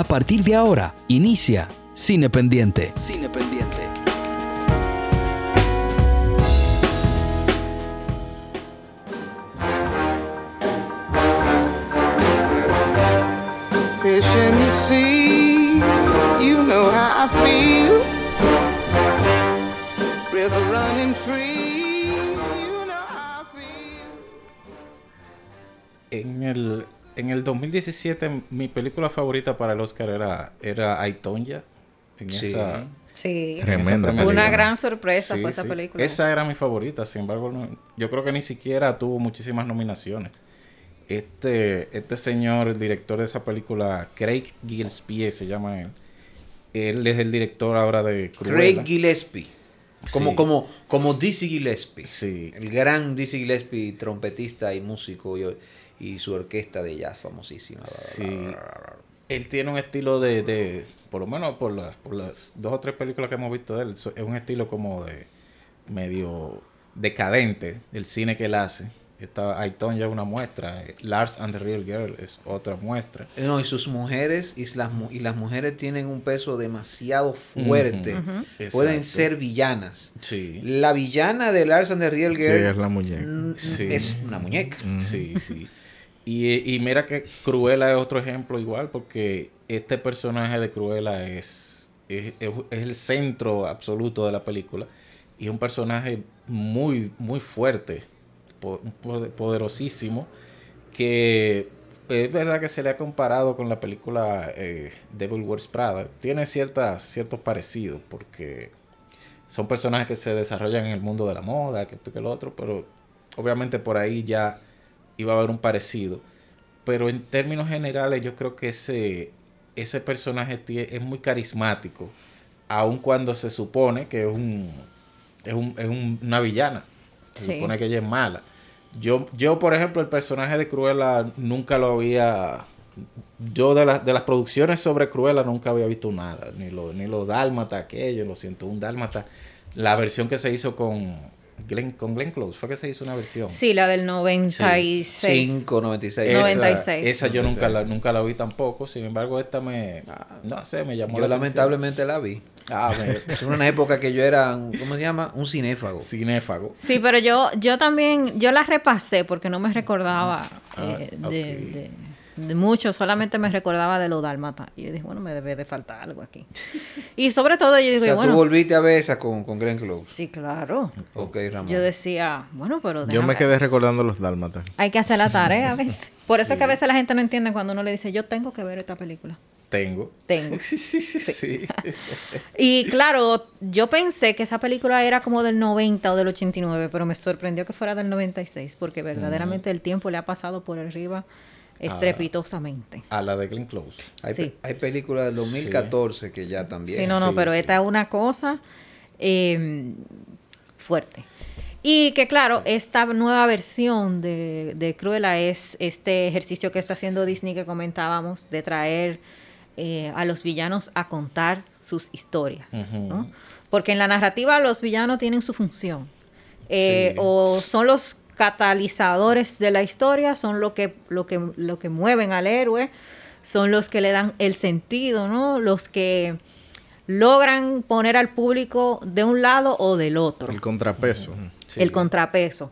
A partir de ahora, inicia Cine Pendiente. Cine pendiente. Fish in the sea, you know how I feel. River running free, you know how I feel. En el, en el 2017, mi película favorita para el Oscar era, era. En Sí. esa, Sí. Tremenda Una gran sorpresa Sí, fue esa sí. película. Esa era mi favorita, sin embargo, no- yo creo que ni siquiera tuvo muchísimas nominaciones. Este, este señor, el director de esa película, Craig Gillespie se llama él. Él es el director ahora de Cruella. Craig Gillespie. Como, Sí. como, como Dizzy Gillespie. Sí. El gran Dizzy Gillespie, trompetista y músico y, y su orquesta de jazz famosísima. Sí. Él tiene un estilo de, de por lo menos por las, por las dos o tres películas que hemos visto de él, es un estilo como de medio decadente del cine que él hace. Esta Aiton ya es una muestra, Lars and the Real Girl es otra muestra. Eh, No, y sus mujeres, y las, mu- y las mujeres tienen un peso demasiado fuerte. Pueden Exacto. ser villanas. Sí. La villana de Lars and the Real Sí, Girl es la muñeca. Sí. es una muñeca. Sí, sí. Y, y mira que Cruella es otro ejemplo igual, porque este personaje de Cruella es, es, es- es el centro absoluto de la película. Y es un personaje muy, muy fuerte, poderosísimo, que es verdad que se le ha comparado con la película eh, Devil Wears Prada. Tiene ciertas, ciertos parecidos, porque son personajes que se desarrollan en el mundo de la moda, que esto que lo otro, pero obviamente por ahí ya iba a haber un parecido. Pero en términos generales yo creo que ese, ese personaje es muy carismático, aun cuando se supone que es un es, un- es un- una villana. Se Sí. supone que ella es mala. Yo, yo, por ejemplo, el personaje de Cruella nunca lo había... Yo de, las de las producciones sobre Cruella nunca había visto nada. Ni lo, ni lo Dálmata, aquello, lo siento, un Dálmata. La versión que se hizo con Glenn, con Glenn Close, fue que se hizo una versión. Sí, la del 96. 5, 96. Esa, 96. esa yo nunca la, nunca la vi tampoco. Sin embargo, esta me... No sé, me llamó Yo la lamentablemente la vi. Ah, me- Es una época que yo era, un- ¿cómo se llama? Un cinéfago. cinéfago. Sí, pero yo, yo también, yo la repasé porque no me recordaba Ah, eh, de mucho, solamente me recordaba de lo dálmata. Y yo dije, bueno, me debe de faltar algo aquí. Y sobre todo yo O digo, sea, bueno, tú volviste a ver esa con, con Glenn Close. sí, claro. Ok, Ramón. Yo decía, bueno, pero Yo me quedé recordando los dálmatas. hay que hacer la tarea a veces. Por eso es que a veces la gente no entiende cuando uno le dice, yo tengo que ver esta película. Tengo. Tengo. Sí, sí, sí, sí. Y claro, yo pensé que esa película era como del 90 o del 89, pero me sorprendió que fuera del 96, porque verdaderamente el tiempo le ha pasado por arriba estrepitosamente. A la de Glenn Close. Hay, Sí. hay películas del 2014 que ya también. Sí, no, no, sí, pero sí. esta es una cosa eh, fuerte. Y que claro, esta nueva versión de, de Cruella es este ejercicio que está haciendo Disney que comentábamos, de traer eh, a los villanos a contar sus historias. Porque en la narrativa los villanos tienen su función. Eh, Sí. O son los catalizadores de la historia, son lo que, lo que, lo que mueven al héroe, son los que le dan el sentido, ¿no? Los que logran poner al público de un lado o del otro El contrapeso. Sí. el contrapeso.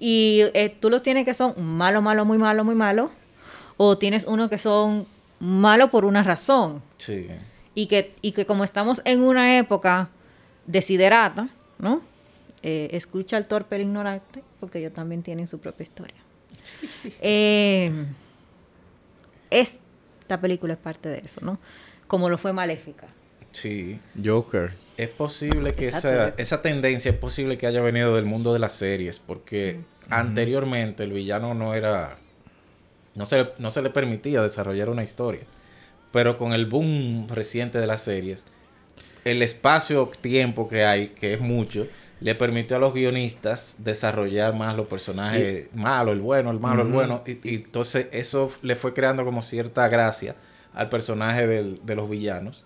Y eh, tú los tienes que son malo, malo, muy malo, muy malo. O tienes uno que son malo por una razón. Sí. Y que, y que como estamos en una época desiderata, ¿no? Eh, escucha al torpe el ignorante, porque ellos también tienen su propia historia. Eh, esta película es parte de eso, ¿no? Como lo fue Maléfica. Sí. Joker. Es posible que esa, esa tendencia es posible que haya venido del mundo de las series, porque anteriormente el villano no era no se, no se le permitía desarrollar una historia. Pero con el boom reciente de las series, el espacio-tiempo que hay, que es mucho, le permitió a los guionistas desarrollar más los personajes malo, el bueno, el malo, el bueno. Y, y entonces eso le fue creando como cierta gracia al personaje del- de los villanos.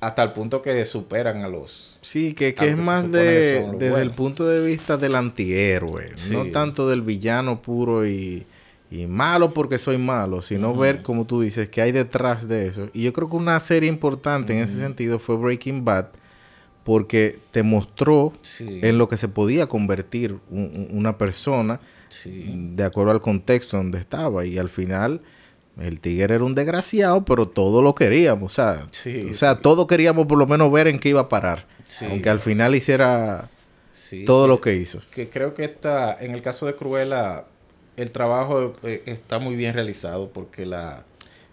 Hasta el punto que superan a los... Sí, que, que es que más que de, desde el punto de vista del antihéroe, no tanto del villano puro y, y malo porque soy malo, sino ver, como tú dices, qué hay detrás de eso. Y yo creo que una serie importante en ese sentido fue Breaking Bad, porque te mostró Sí. en lo que se podía convertir un- un- una persona Sí. de acuerdo al contexto donde estaba. Y al final, el tigre era un desgraciado, pero todo lo queríamos. O sea, Sí, o sea sí. todos queríamos por lo menos ver en qué iba a parar. Aunque al final hiciera todo lo que hizo. que creo que está en el caso de Cruella el trabajo eh, está muy bien realizado porque la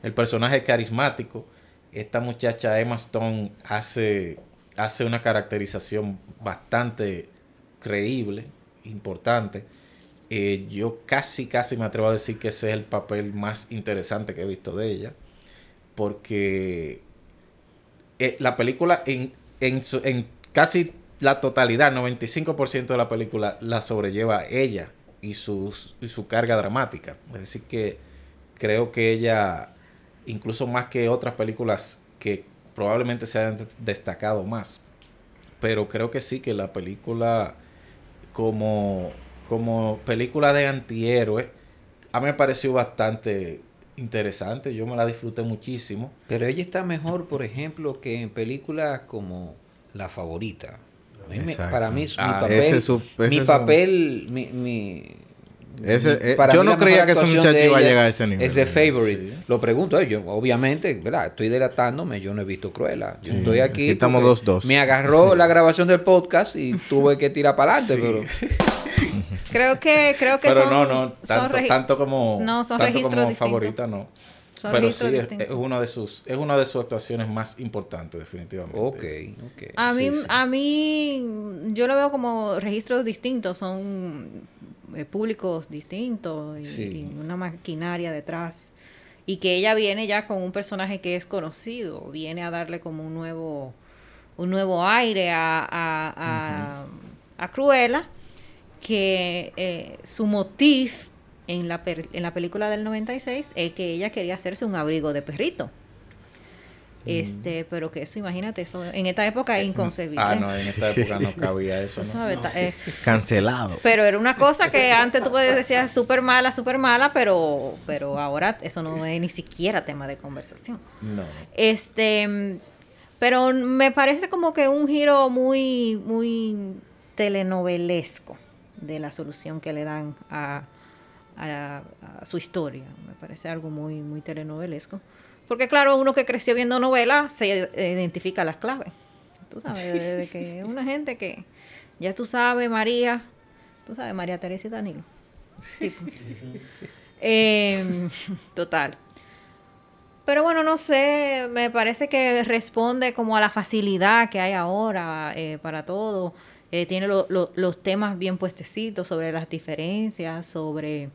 el personaje es carismático esta muchacha Emma Stone hace hace una caracterización bastante creíble importante Eh, yo casi casi me atrevo a decir que ese es el papel más interesante que he visto de ella porque eh, la película en, en, su- en casi la totalidad, 95% de la película la sobrelleva ella y su, y su carga dramática. Es decir, que creo que ella, incluso más que otras películas que probablemente se hayan destacado más, pero creo que sí que la película como, como película de antihéroe, a mí me pareció bastante interesante, yo me la disfruté muchísimo. Pero ella está mejor, por ejemplo, que en películas como La Favorita. A mí me- Exacto. para mí, su- Ah, mi papel, es su- ese mi papel, mi, mi- Ese- eh, para yo mí no creía que muchacha de iba a llegar a ese nivel. Es de favorite. Sí. Lo pregunto, eh, yo obviamente, ¿verdad? Estoy delatándome, yo no he visto Cruella. Yo Sí. estoy aquí. Aquí estamos dos, dos. Me agarró la grabación del podcast y tuve que tirar para adelante, Sí. pero Creo que, creo que Pero son, no, no, son tanto, tanto como, no, son tanto registros como distintos. favorita, no. Son Pero sí, es, es una de sus, es una de sus actuaciones más importantes, definitivamente. ok, ok. A mí, a mí, yo lo veo como registros distintos, son públicos distintos y, Sí. y una maquinaria detrás. Y que ella viene ya con un personaje que es conocido, viene a darle como un nuevo, un nuevo aire a, a, a, a Cruella, que eh, su motif en la, per- en la película del 96 es que ella quería hacerse un abrigo de perrito. Este, pero que eso, imagínate, eso en esta época es inconcebible. Ah, no, en esta época no cabía eso, eh, Cancelado. pero era una cosa que antes tú puedes decir súper mala, súper mala, pero, pero ahora eso no es ni siquiera tema de conversación. No. Este, mm, pero me parece como que un giro muy, muy telenovelesco de la solución que le dan a, a- a su historia. Me parece algo muy, muy telenovelesco. Porque claro, uno que creció viendo novelas se identifica las claves. Tú sabes, de, de que es una gente que, ya tú sabes, María, tú sabes, María Teresa y Danilo. Tipo. Em, total. Pero bueno, no sé, me parece que responde como a la facilidad que hay ahora eh, para todo. Eh, tiene lo- lo- los temas bien puestecitos sobre las diferencias, sobre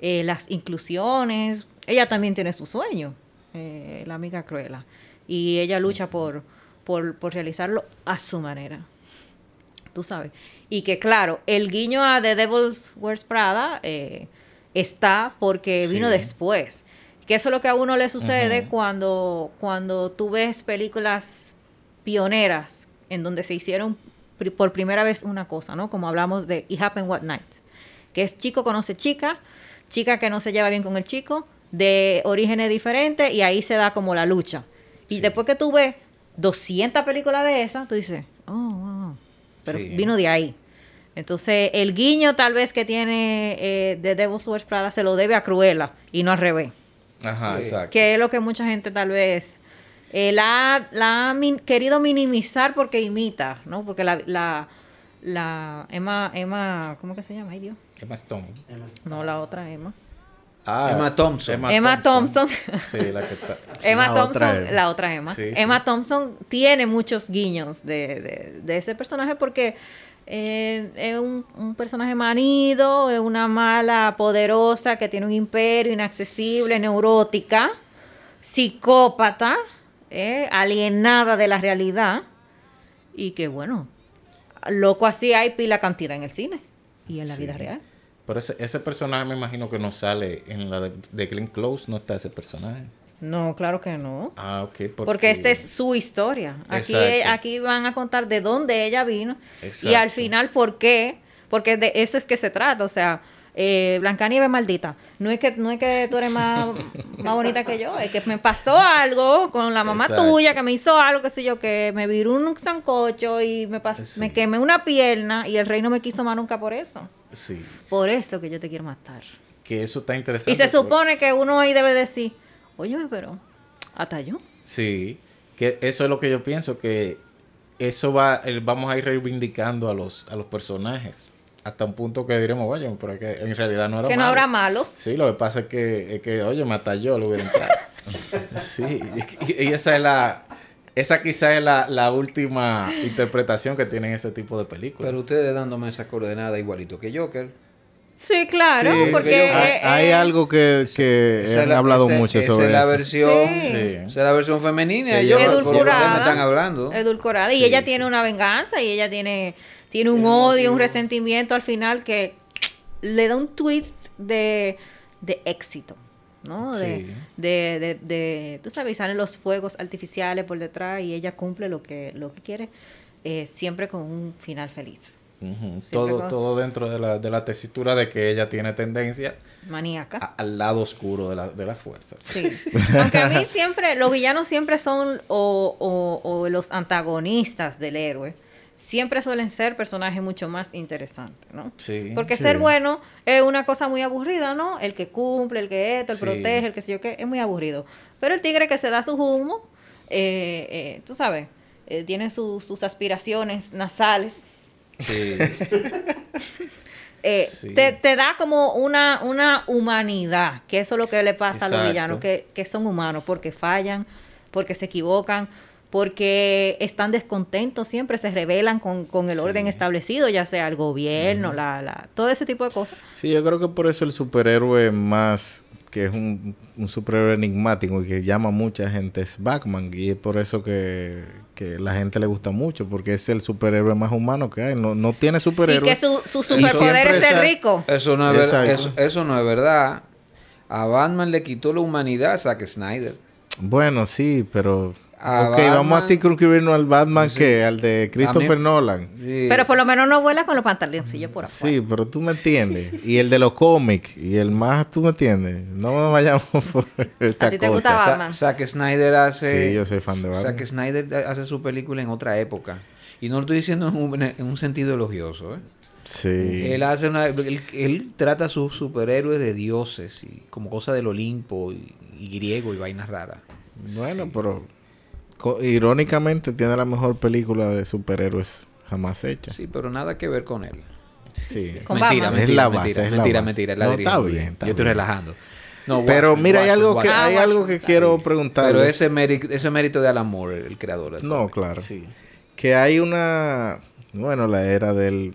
eh, las inclusiones. Ella también tiene su sueño, eh, la amiga Cruella. Y ella lucha por, por, por realizarlo a su manera. Tú sabes. Y que claro, el guiño a The Devil's Wears Prada eh, está porque vino Sí. después. Que eso es lo que a uno le sucede cuando, cuando tú ves películas pioneras en donde se hicieron por primera vez una cosa, ¿no? Como hablamos de It Happened What Night, que es chico conoce chica, chica que no se lleva bien con el chico, de orígenes diferentes, y ahí se da como la lucha. Y Sí. después que tú ves 200 películas de esas, tú dices, oh, wow, pero Sí. vino de ahí. Entonces, el guiño tal vez que tiene eh, de Devil's Wears Prada se lo debe a Cruella y no al revés. Ajá, Sí. exacto. Que es lo que mucha gente tal vez eh, la, la ha min- querido minimizar porque imita, ¿no? Porque la, la, la Emma, Emma, ¿cómo que se llama? Ay, Dios. Emma Stone. No, la otra Emma. Ah, Emma Thompson. Emma Thompson. Sí, la que está. Emma La Thompson, otra Emma. la otra Emma. Sí, sí. Emma Thompson tiene muchos guiños de, de- de ese personaje porque eh, es un, un personaje manido, es una mala poderosa que tiene un imperio inaccesible, neurótica, psicópata, eh, alienada de la realidad y que bueno, loco así hay pila cantidad en el cine y en la vida real. Pero ese, ese personaje me imagino que no sale en la de, de Glenn Close, no está ese personaje. No, claro que no. Ah, ok. Porque esta es su historia. Aquí, aquí van a contar de dónde ella vino y Exacto. al final por qué. Porque de eso es que se trata. O sea, eh, Blancanieves maldita. No es que no es que tú eres más, más bonita que yo. Es que me pasó algo con la mamá Exacto. tuya que me hizo algo, qué sé yo, que me viró un sancocho y me, Sí. me quemé una pierna y el rey no me quiso más nunca por eso. Sí. Por eso que yo te quiero matar. Que eso está interesante. Y se supone que uno ahí debe decir, oye, pero hasta yo. Sí, que eso es lo que yo pienso, que eso va, vamos a ir reivindicando a los, a los personajes. Hasta un punto que diremos, oye, pero es que en realidad no era Que no malo". habrá malos. Sí, lo que pasa es que, es que oye, mata yo, lo hubiera entrado. sí, y, y esa es la, esa quizá es la, la última interpretación que tienen ese tipo de películas. Pero ustedes dándome esas coordenadas igualito que Joker. Sí, claro, Sí, porque... hay, eh, hay algo que, que Esa han la- hablado esa- mucho esa sobre es la eso. versión, Sí. Sí. esa es la versión femenina por lo que me edulcorada, están hablando. edulcorada. y Sí, ella sí. tiene una venganza y ella tiene, tiene un odio, un resentimiento al final que le da un twist de, de éxito. ¿no? De, Sí. de, de, de- tú sabes, salen los fuegos artificiales por detrás y ella cumple lo que, lo que quiere, eh, siempre con un final feliz. Todo, con- todo dentro de la, de la tesitura de que ella tiene tendencia Maníaca. a- al lado oscuro de la, de la fuerza. Sí. Aunque a mí siempre, los villanos siempre son o, o- o los antagonistas del héroe. Siempre suelen ser personajes mucho más interesantes, ¿no? Sí. Porque Sí. ser bueno es una cosa muy aburrida, ¿no? El que cumple, el que esto, el Sí. protege, el que sé yo qué, es muy aburrido. Pero el tigre que se da su humo, eh, eh, tú sabes, eh, tiene su- sus aspiraciones nasales, Sí. te, te da como una, una humanidad, que eso es lo que le pasa a los villanos, que, que son humanos, porque fallan, porque se equivocan, porque están descontentos, siempre se rebelan con, con el orden establecido, ya sea el gobierno, la, la, todo ese tipo de cosas. Sí, yo creo que por eso el superhéroe más, que es un, un superhéroe enigmático y que llama a mucha gente, es Batman. Y es por eso que, que la gente le gusta mucho, porque es el superhéroe más humano que hay. No, no tiene Y superhéroe. que su, su Y superpoder es ser rico. Eso no, es ver- eso, eso no es verdad. A Batman le quitó la humanidad a Zack Snyder. Bueno, sí, pero... Ok, vamos a Batman- circunscribirnos al Batman Sí. que al de Christopher Nolan. Sí. Pero por lo menos no vuela con los pantaloncillos por afuera. Sí, pero tú me entiendes. y el de los cómics. Y el más, tú me entiendes. No me vayamos por esa ¿A ti te cosa. gusta Sa- Batman? Zack Snyder hace. Sí, yo soy fan de Batman. Zack Snyder hace su película en otra época. Y no lo estoy diciendo en un, en un sentido elogioso. ¿eh? Sí. Él hace una. Él, él trata a sus superhéroes de dioses y como cosa del Olimpo y, y griego y vainas raras. Bueno, pero irónicamente tiene la mejor película de superhéroes jamás hecha. Sí, pero nada que ver con él. Sí. Con mentira, Batman. Es mentira, la base, mentira, es la mentira, base. mentira, la No, está bien, está Yo estoy bien. relajando. No, Pero Watchmen, mira, hay algo que Watchmen. Ah, hay algo que quiero Sí. preguntar. Pero ese mérito, ese mérito de Alan Moore, el creador. del No, claro. Sí. Que hay una bueno, la era del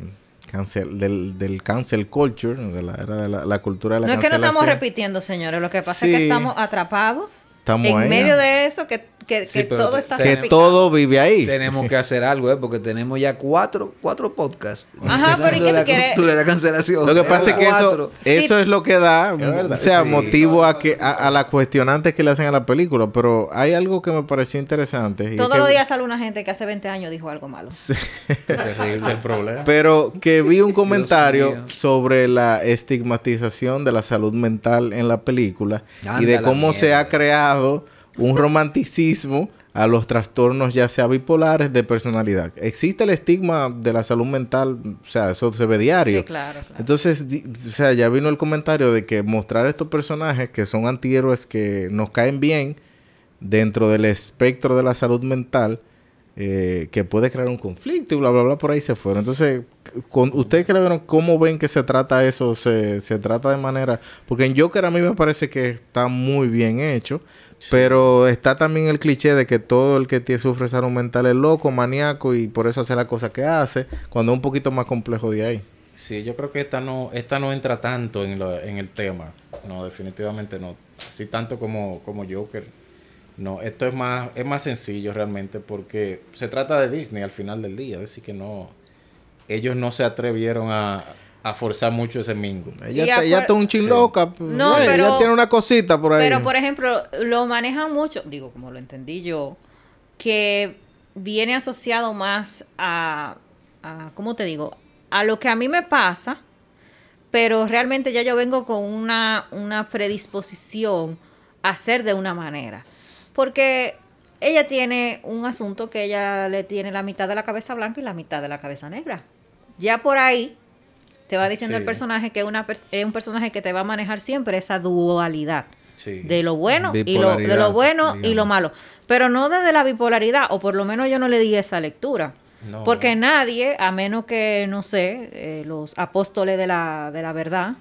cancel del, del cancel culture, de la era de la, la cultura de la No es que no estamos repitiendo, señores. Lo que pasa Sí. es que estamos atrapados Estamos en ahí, medio de eso, que, que, Sí, que pero todo está que todo vive ahí. Tenemos que hacer algo, ¿eh? Porque tenemos ya cuatro, cuatro podcasts. Ajá, pero ¿y de qué la tú quieres? cultura de la cancelación. Lo que pasa es que eso, eso es lo que da, o sea, sí. motivo a que a, a las cuestionantes que le hacen a la película. Pero hay algo que me pareció interesante. y es Todos que- los días sale una gente que hace 20 años dijo algo malo. Ese es el problema. Pero que vi un comentario sobre la estigmatización de la salud mental en la película y de cómo se ha creado un romanticismo a los trastornos ya sea bipolares de personalidad. Existe el estigma de la salud mental, o sea, eso se ve diario. Sí, claro, claro. Entonces, o sea, ya vino el comentario de que mostrar estos personajes que son antihéroes que nos caen bien dentro del espectro de la salud mental eh, que puede crear un conflicto y bla, bla, bla, por ahí se fueron. Entonces, con, ¿ustedes que vieron cómo ven que se trata eso? Se, se trata de manera... Porque en Joker a mí me parece que está muy bien hecho. Pero está también el cliché de que todo el que tiene, sufre salud mental es loco, maníaco y por eso hace la cosa que hace, cuando es un poquito más complejo de ahí. Sí, yo creo que esta no, esta no entra tanto en, lo- en el tema. No, definitivamente no. Así tanto como, como Joker. No, esto es más, es más sencillo realmente porque se trata de Disney al final del día. Es decir, que no. Ellos no se atrevieron a, a forzar mucho ese mingo. Ella, está, ella está un chin Sí. loca. pues, No, pero- ella tiene una cosita por ahí. Pero, por ejemplo, lo manejan mucho, digo, como lo entendí yo, que viene asociado más a, a, ¿cómo te digo? A lo que a mí me pasa, pero realmente ya yo vengo con una, una predisposición a ser de una manera. Porque ella tiene un asunto que ella le tiene la mitad de la cabeza blanca y la mitad de la cabeza negra. Ya por ahí te va diciendo Sí. el personaje que es una es un personaje que te va a manejar siempre esa dualidad Sí. de lo bueno y lo, de lo bueno y lo malo. Pero no desde la bipolaridad, o por lo menos yo no le di esa lectura. No, Porque nadie, a menos que, no sé, eh, los apóstoles de la, de la verdad,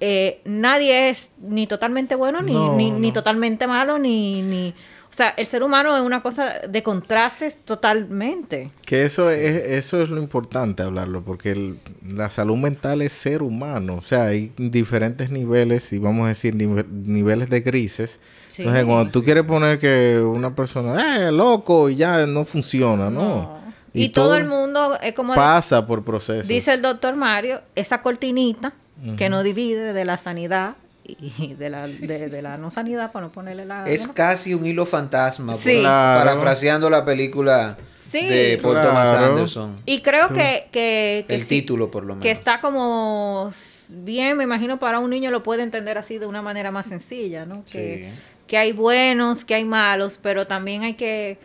eh, nadie es ni totalmente bueno, ni, No, ni, totalmente malo, ni, ni... O sea, el ser humano es una cosa de contrastes totalmente. Que eso es, eso es lo importante hablarlo, porque el- la salud mental es ser humano. O sea, hay diferentes niveles, y vamos a decir nive- niveles de grises. Sí. Entonces, cuando tú quieres poner que una persona, eh, loco, y ya no funciona, ¿no? Y, todo, el mundo es como... pasa por procesos. Dice el doctor Mario, esa cortinita que nos divide de la sanidad y de la, de, de la no sanidad, para no ponerle la... Es ¿no? casi un hilo fantasma. por- Sí. Claro. Parafraseando la película Sí. de Paul Thomas. Anderson. Y creo que, que, que El sí, título, por lo menos. que está como bien, me imagino para un niño lo puede entender así de una manera más sencilla, ¿no? Que, Sí. que hay buenos, que hay malos, pero también hay que,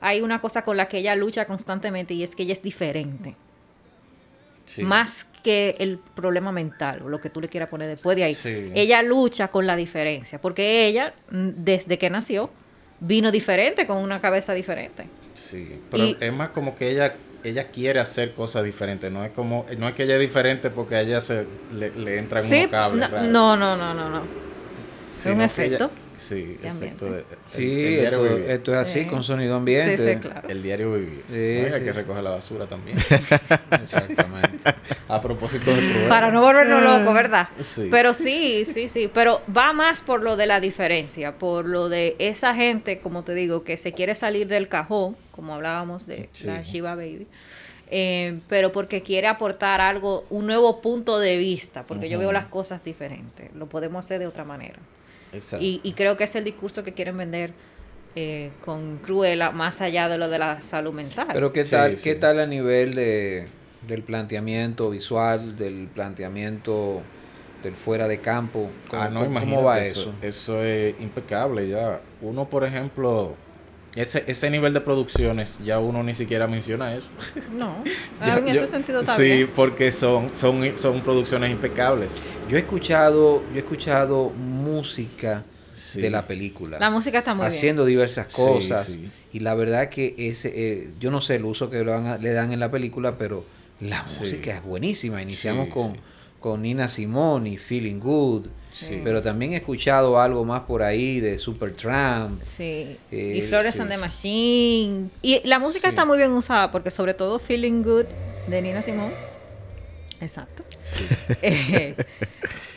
hay una cosa con la que ella lucha constantemente y es que ella es diferente. Sí. Más que el problema mental, o lo que tú le quieras poner después de ahí. Sí. Ella lucha con la diferencia, porque ella, mm, desde que nació, vino diferente, con una cabeza diferente. Sí, pero Y- es más como que ella ella quiere hacer cosas diferentes, no es como no es que ella es diferente porque a ella se le, le entran Sí, unos cables no, no, no, no, no, no. Sino un efecto ella- sí, de efecto de, Sí, el, el diario esto, vivir. esto es así, Sí. con sonido ambiente. Sí, sí, claro. El diario vivir. Sí, Oiga, hay sí, que sí. recoger la basura también. Exactamente. a propósito de Cruella. Para no volvernos locos, ¿verdad? Sí. Pero sí, sí, sí. Pero va más por lo de la diferencia, por lo de esa gente, como te digo, que se quiere salir del cajón, como hablábamos de Sí. la Shiva Baby. eh, pero porque quiere aportar algo, un nuevo punto de vista, porque yo veo las cosas diferentes, lo podemos hacer de otra manera. Exacto. Y, y creo que es el discurso que quieren vender eh, con Cruella, más allá de lo de la salud mental. Pero ¿qué tal, sí. qué tal a nivel de, del planteamiento visual, del planteamiento del fuera de campo? ¿Cómo, Ah, no, cómo- cómo va eso, eso? eso es impecable ya. Uno, por ejemplo, ese, ese nivel de producciones, ya uno ni siquiera menciona eso. no, Ya- en yo- ese sentido está Sí, porque son, son, son producciones impecables. Yo he escuchado, yo he escuchado música Sí. de la película. La música está muy bien. haciendo diversas cosas. sí. Y la verdad que ese, eh, yo no sé el uso que le dan, le dan en la película, pero la Sí. música es buenísima. Iniciamos Sí, con, sí. Con Nina Simone y Feeling Good. Sí. Pero también he escuchado algo más por ahí de Supertramp. Sí. y Eh, Flores sí, and the. Machine. Y la música Sí. está muy bien usada porque sobre todo Feeling Good de Nina Simone. Exacto. Eh,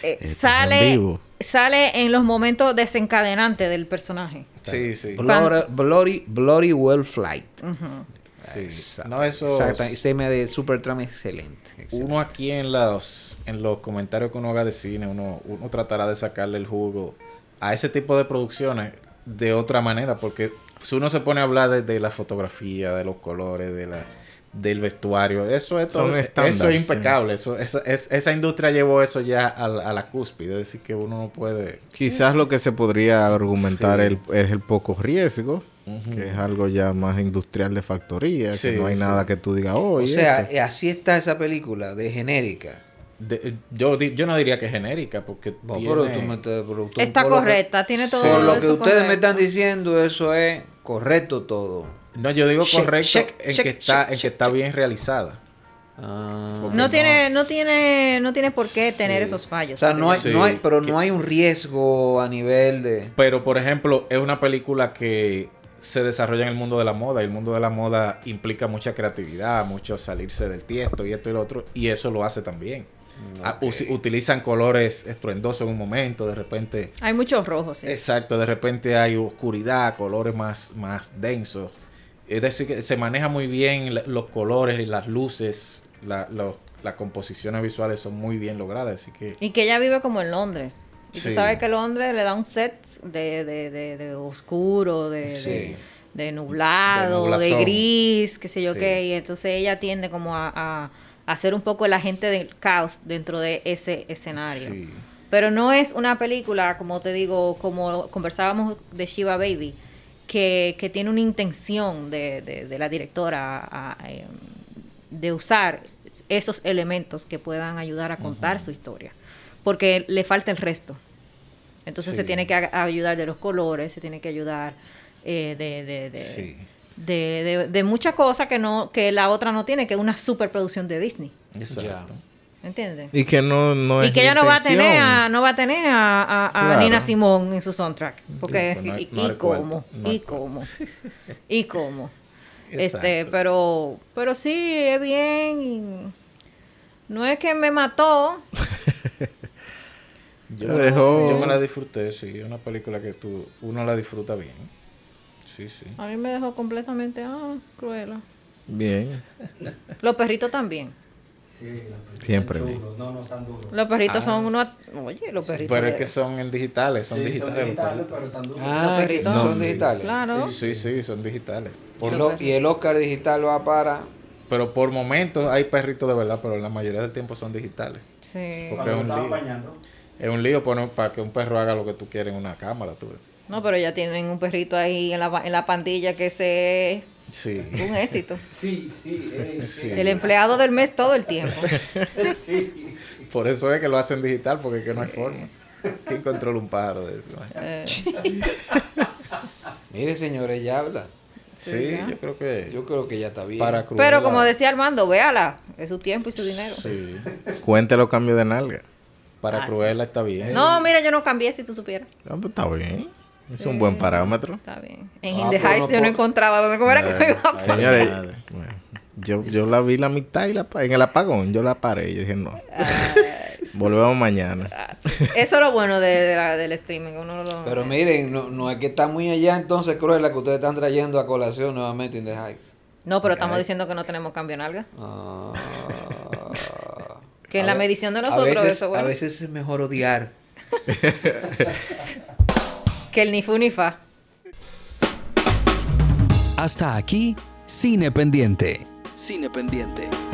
eh, en sale, vivo. sale en los momentos desencadenantes del personaje. Sí, sí. Bloody, Bloody, Bloody Well Flight. Sí. Exacto. No, eso. Ese tema de Supertramp excelente. excelente. Uno aquí en los, en los comentarios que uno haga de cine, uno, uno tratará de sacarle el jugo a ese tipo de producciones de otra manera, porque si uno se pone a hablar de, de la fotografía, de los colores, de la del vestuario, eso es, todo- eso es sí. impecable, eso, esa, es- esa industria llevó eso ya a, la- a la cúspide, es decir, que uno no puede... Quizás lo que se podría argumentar Sí. el- es el poco riesgo, Que es algo ya más industrial de factoría, Sí, que no hay sí. nada que tú digas, o oye. sea, eh, así está esa película de genérica. de- yo, yo no diría que es genérica, porque Vos, tiene- pero tú me estás- pero tú- Está por lo que- correcta, tiene todo Por lo que eso ustedes me están diciendo, eso es correcto todo. No, yo digo Check, correcto check, en, check, que está, check, en que está check. bien realizada. Ah. No no- tiene, no tiene, no tiene por qué tener Sí. esos O fallos. sea, no hay, Sí. no hay, pero Que- no hay un riesgo a nivel de... Pero, por ejemplo, es una película que se desarrolla en el mundo de la moda y el mundo de la moda implica mucha creatividad, mucho salirse del tiesto y esto y lo otro, y eso lo hace también. Ah, Ok. usi- utilizan colores estruendosos en un momento, de repente, Hay muchos rojos, sí. exacto, de repente hay oscuridad, colores más, más densos. Es decir, que se maneja muy bien los colores y las luces, la- los- las composiciones visuales son muy bien logradas, así que... Y que ella vive como en Londres. Y Sí. tú sabes que Londres le da un set de, de, de, de oscuro, de, Sí. de, nublado, De gris, qué sé yo Sí. qué. Y entonces ella tiende como a, a, a ser un poco el agente del caos dentro de ese escenario. Pero no es una película, como te digo, como conversábamos de Shiva Baby, que, que tiene una intención de, la directora a- em, de usar esos elementos que puedan ayudar a contar su historia. Porque le falta el resto. Entonces se Sí. tiene que ayudar de los colores, se tiene que ayudar eh, de, de, de, Sí. de, de- de muchas cosas que no que la otra no tiene, que es una superproducción de Disney. Exacto. ¿Entiendes? Y que no, no y es que ella la no va a tener a, no va a tener a, a- a Claro. Nina Simón en su soundtrack porque pues no hay- y, no y hay cómo y cómo y cómo este pero pero sí es bien y no es que me mató Yo, Te dejó- yo me la disfruté, sí. Es una película que tú, uno la disfruta bien. Sí, sí. a mí me dejó completamente ah cruela Bien. los perritos también Siempre. No, no tan duro. los perritos Ah. son unos oye los perritos Pero es que son en digitales, son Sí, digitales. son los digitales, perritos. pero tan duros. Ah, Los perritos. son No, sí. digitales. claro Sí, sí, son digitales. Y, Por- lo- y el Oscar digital va para... pero por momentos hay perritos de verdad, pero la mayoría del tiempo son digitales. sí Porque Cuando es un estaban lío. bañando. Es un lío poner para que un perro haga lo que tú quieres en una cámara, tú. ves. no pero ya tienen un perrito ahí en la, en la pandilla que se Sí. un éxito Sí, sí. eh, Sí. el empleado del mes todo el tiempo sí. Por eso es que lo hacen digital, porque es que no hay forma. ¿Quién controla un pájaro de eso? Eh, Mire, señores, ella habla. Sí, ya. yo creo que Yo creo que ya está bien. para Pero como decía Armando, véala, es su tiempo y su dinero. Sí. Cuente los cambios de nalga. Para Ah, sí. Cruella está bien. No, mira, yo no cambié si tú supieras. Ah, pues está bien. Es un buen parámetro. Está bien. En Ah, In the pero Heights no yo no encontraba cómo era que me iba a Ay, Señores, bueno, yo, yo la vi la mitad y la, en el apagón. Yo la paré. Yo dije, no. Volvemos mañana. Eso es lo bueno de, de la- del streaming. Uno lo, Pero miren, no, no es que está muy allá entonces Cruella que ustedes están trayendo a colación nuevamente in the Heights. No, pero estamos diciendo que no tenemos cambio en alga. Ah. Que en A la medición de a nosotros veces, eso bueno. A veces es mejor odiar. Que el ni fu ni fa. Hasta aquí, Cine Pendiente. Cine Pendiente.